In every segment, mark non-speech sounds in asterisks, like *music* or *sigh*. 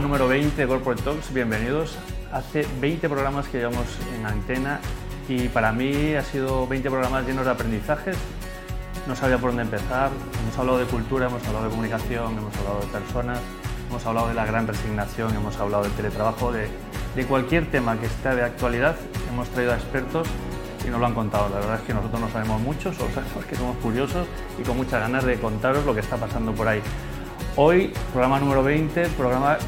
número 20 de Corporate Talks, bienvenidos. Hace 20 programas que llevamos en antena y para mí ha sido 20 programas llenos de aprendizajes. No sabía por dónde empezar, hemos hablado de cultura, hemos hablado de comunicación, hemos hablado de personas, hemos hablado de la gran resignación, hemos hablado del teletrabajo, de, de cualquier tema que esté de actualidad, hemos traído a expertos y nos lo han contado. La verdad es que nosotros no sabemos mucho, solo sabemos que somos curiosos y con muchas ganas de contaros lo que está pasando por ahí. Hoy, programa número 20, programa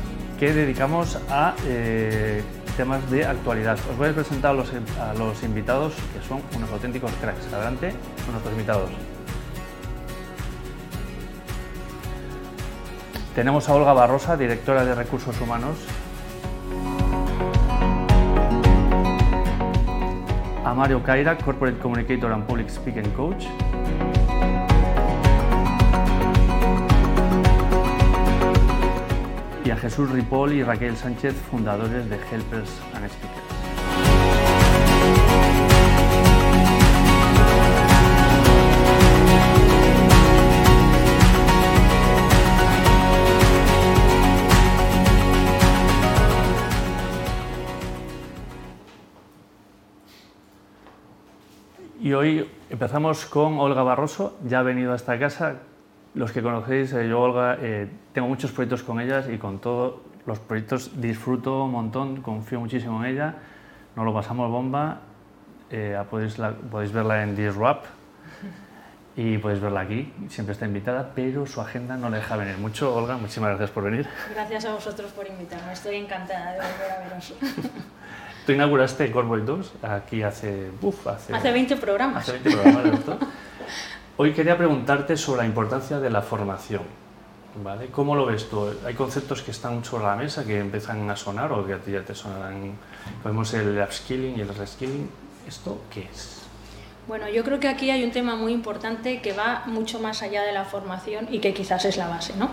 que dedicamos a eh, temas de actualidad. Os voy a presentar a los, a los invitados, que son unos auténticos cracks. Adelante con nuestros invitados. Tenemos a Olga Barrosa, directora de Recursos Humanos. A Mario Caira, Corporate Communicator and Public Speaking Coach. A Jesús Ripoll y Raquel Sánchez, fundadores de Helpers and Speakers. Y hoy empezamos con Olga Barroso, ya ha venido a esta casa, los que conocéis, eh, yo, Olga, eh, tengo muchos proyectos con ellas y con todos los proyectos disfruto un montón, confío muchísimo en ella, nos lo pasamos bomba, eh, podéis, la, podéis, verla en Disrupt y podéis verla aquí, siempre está invitada, pero su agenda no le deja venir mucho. Olga, muchísimas gracias por venir. Gracias a vosotros por invitarme, estoy encantada de volver a veros. *laughs* Tú inauguraste Corporate 2 aquí hace, uf, hace... Hace 20 programas. Hace 20 programas. *laughs* Hoy quería preguntarte sobre la importancia de la formación. ¿vale? ¿Cómo lo ves tú? ¿Hay conceptos que están sobre la mesa que empiezan a sonar o que a ti ya te sonarán? Vemos el upskilling y el reskilling. ¿Esto qué es? Bueno, yo creo que aquí hay un tema muy importante que va mucho más allá de la formación y que quizás es la base. ¿no?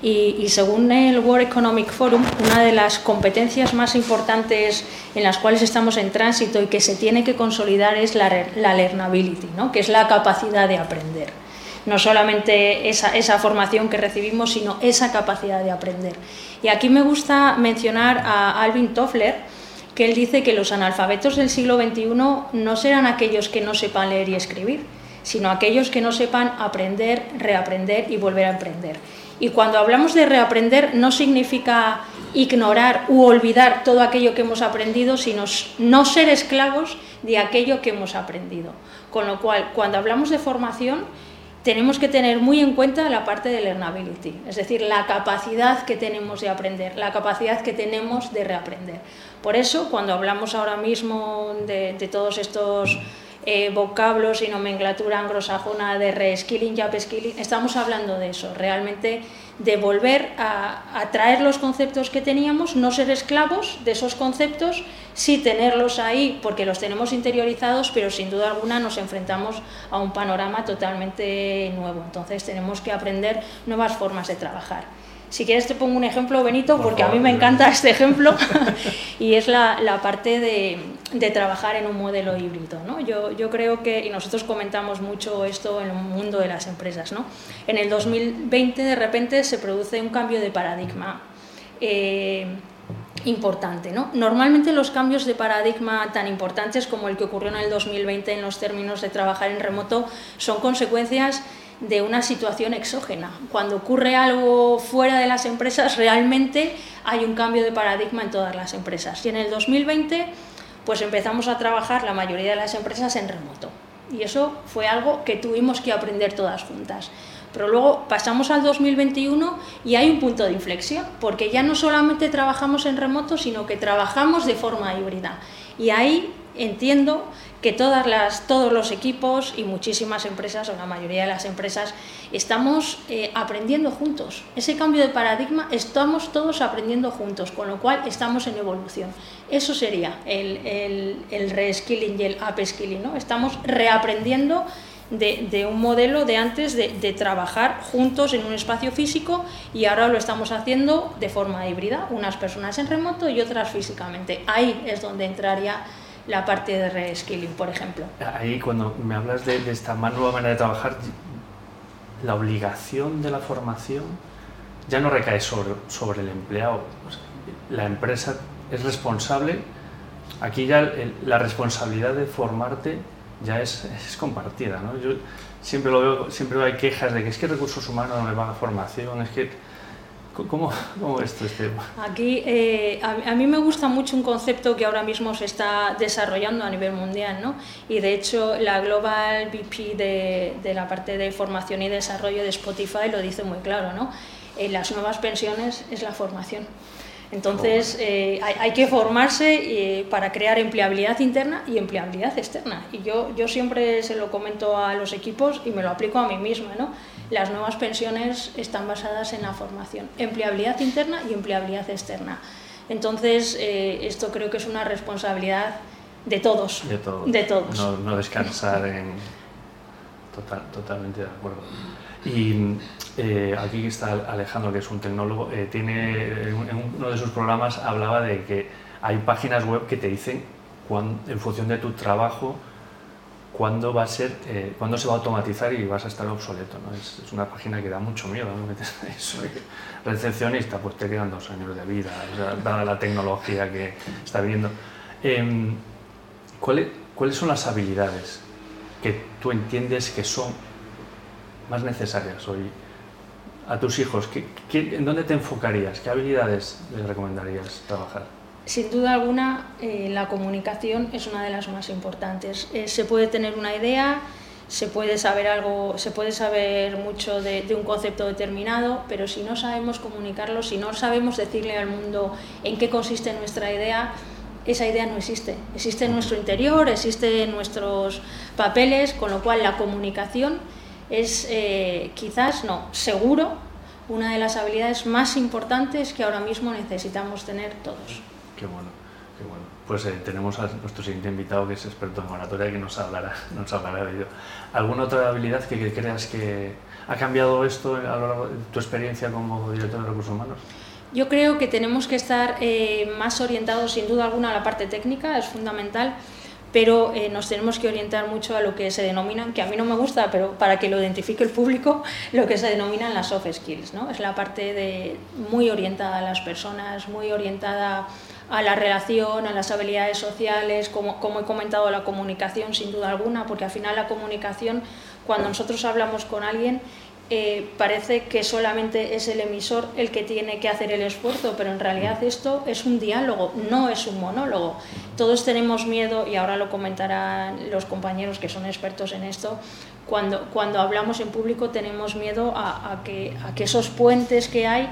Y, y, según el World Economic Forum, una de las competencias más importantes en las cuales estamos en tránsito y que se tiene que consolidar es la, la learnability, ¿no? que es la capacidad de aprender. No solamente esa, esa formación que recibimos, sino esa capacidad de aprender. Y aquí me gusta mencionar a Alvin Toffler, que él dice que los analfabetos del siglo XXI no serán aquellos que no sepan leer y escribir, sino aquellos que no sepan aprender, reaprender y volver a aprender. Y cuando hablamos de reaprender no significa ignorar u olvidar todo aquello que hemos aprendido, sino no ser esclavos de aquello que hemos aprendido. Con lo cual, cuando hablamos de formación, tenemos que tener muy en cuenta la parte de learnability, es decir, la capacidad que tenemos de aprender, la capacidad que tenemos de reaprender. Por eso, cuando hablamos ahora mismo de, de todos estos eh, vocablos y nomenclatura anglosajona de reskilling y upskilling, estamos hablando de eso, realmente de volver a, a, traer los conceptos que teníamos, no ser esclavos de esos conceptos, sí tenerlos ahí porque los tenemos interiorizados, pero sin duda alguna nos enfrentamos a un panorama totalmente nuevo. Entonces tenemos que aprender nuevas formas de trabajar. Si quieres te pongo un ejemplo, Benito, porque a mí me encanta este ejemplo *laughs* *laughs* y es la, la parte de, de, trabajar en un modelo híbrido. ¿no? Yo, yo, creo que, y nosotros comentamos mucho esto en el mundo de las empresas, ¿no? en el 2020 de repente se produce un cambio de paradigma. Eh, importante. ¿no? Normalmente los cambios de paradigma tan importantes como el que ocurrió en el 2020 en los términos de trabajar en remoto son consecuencias de una situación exógena. Cuando ocurre algo fuera de las empresas, realmente hay un cambio de paradigma en todas las empresas. Y en el 2020, pues empezamos a trabajar la mayoría de las empresas en remoto. Y eso fue algo que tuvimos que aprender todas juntas. Pero luego pasamos al 2021 y hay un punto de inflexión, porque ya no solamente trabajamos en remoto, sino que trabajamos de forma híbrida. Y ahí entiendo que todas las, todos los equipos y muchísimas empresas, o la mayoría de las empresas, estamos eh, aprendiendo juntos. Ese cambio de paradigma, estamos todos aprendiendo juntos, con lo cual estamos en evolución. Eso sería el, el, el reskilling y el upskilling, ¿no? Estamos reaprendiendo de, de, un modelo de antes de, de, trabajar juntos en un espacio físico y ahora lo estamos haciendo de forma híbrida, unas personas en remoto y otras físicamente. Ahí es donde entraría la parte de reskilling, por ejemplo. Ahí cuando me hablas de, de esta más nueva manera de trabajar, la obligación de la formación ya no recae sobre, sobre el empleado. La empresa es responsable, aquí ya la responsabilidad de formarte ya es, es compartida. ¿no? Yo siempre lo veo, siempre hay quejas de que es que recursos humanos no me paga formación, es que ¿Cómo, cómo es este tema? Aquí, eh, a, mí me gusta mucho un concepto que ahora mismo se está desarrollando a nivel mundial, ¿no? Y de hecho, la Global VP de, de la parte de formación y desarrollo de Spotify lo dice muy claro, ¿no? En las nuevas pensiones es la formación. Entonces, eh, hay, hay, que formarse eh, para crear empleabilidad interna y empleabilidad externa. Y yo, yo siempre se lo comento a los equipos y me lo aplico a mí misma, ¿no? Las nuevas pensiones están basadas en la formación, empleabilidad interna y empleabilidad externa. Entonces, eh, esto creo que es una responsabilidad de todos. De todos. De todos. No, no descansar *laughs* en... Total, totalmente de acuerdo. Y eh, aquí está Alejandro, que es un tecnólogo, eh, tiene, en uno de sus programas hablaba de que hay páginas web que te dicen en función de tu trabajo cuándo va a ser, eh, cuándo se va a automatizar y vas a estar obsoleto. ¿no? Es, es, una página que da mucho miedo. ¿no? *laughs* Eso, recepcionista, pues te quedan dos años de vida, dada la tecnología que está viniendo. Eh, ¿cuáles, ¿Cuáles son las habilidades que tú entiendes que son más necesarias hoy a tus hijos? ¿Qué, qué, en dónde te enfocarías? ¿Qué habilidades les recomendarías trabajar? Sin duda alguna, eh, la comunicación es una de las más importantes. Eh, se puede tener una idea, se puede saber algo, se puede saber mucho de, un concepto determinado, pero si no sabemos comunicarlo, si no sabemos decirle al mundo en qué consiste nuestra idea, esa idea no existe. Existe en nuestro interior, existe en nuestros papeles, con lo cual la comunicación es eh, quizás, no, seguro, una de las habilidades más importantes que ahora mismo necesitamos tener todos. Qué bueno, qué bueno. Pues eh, tenemos a nuestro siguiente invitado que es experto en oratoria que nos hablará, nos hablará de ello. ¿Alguna otra habilidad que, que creas que ha cambiado esto a lo largo de tu experiencia como director de recursos humanos? Yo creo que tenemos que estar eh, más orientados, sin duda alguna, a la parte técnica, es fundamental, pero eh, nos tenemos que orientar mucho a lo que se denominan, que a mí no me gusta, pero para que lo identifique el público, lo que se denominan las soft skills. ¿no? Es la parte de, muy orientada a las personas, muy orientada a la relación, a las habilidades sociales, como, como he comentado, la comunicación sin duda alguna, porque al final la comunicación, cuando nosotros hablamos con alguien, eh, parece que solamente es el emisor el que tiene que hacer el esfuerzo, pero en realidad esto es un diálogo, no es un monólogo. Todos tenemos miedo, y ahora lo comentarán los compañeros que son expertos en esto, cuando, cuando hablamos en público tenemos miedo a, a, que, a que esos puentes que hay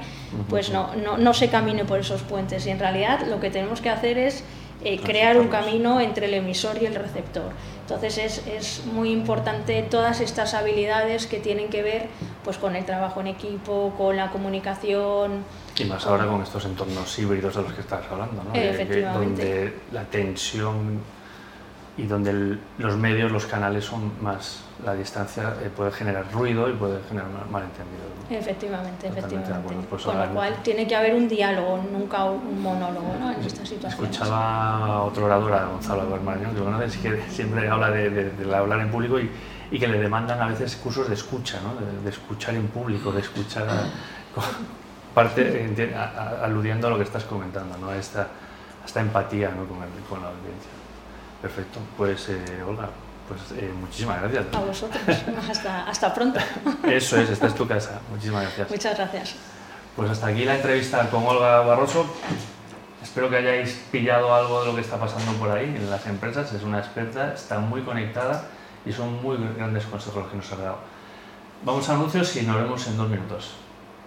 pues no, no, no se camine por esos puentes. Y en realidad lo que tenemos que hacer es eh, crear un camino entre el emisor y el receptor. Entonces es, es, muy importante todas estas habilidades que tienen que ver pues, con el trabajo en equipo, con la comunicación. Y más ahora con estos entornos híbridos de los que estás hablando, ¿no? Efectivamente. donde la tensión y donde el, los medios, los canales son más, la distancia eh, puede generar ruido y puede generar malentendido. ¿no? Efectivamente, Totalmente efectivamente. Pues Con lo cual tiene que haber un diálogo, nunca un monólogo ¿no? en esta situación. Escuchaba a otro orador, a Gonzalo Bermañón, que bueno, es que siempre habla de, de, de, hablar en público y, y, que le demandan a veces cursos de escucha, ¿no? de, de escuchar en público, de escuchar a, parte, a, a, aludiendo a lo que estás comentando, ¿no? esta, esta empatía ¿no? con, el, con la audiencia. Perfecto, pues eh, Olga, pues eh, muchísimas gracias. A vosotros, *laughs* hasta, hasta pronto. *laughs* Eso es, esta es tu casa. Muchísimas gracias. Muchas gracias. Pues hasta aquí la entrevista con Olga Barroso. Espero que hayáis pillado algo de lo que está pasando por ahí en las empresas. Es una experta, está muy conectada y son muy grandes consejos los que nos ha dado. Vamos a anuncios y nos vemos en dos minutos.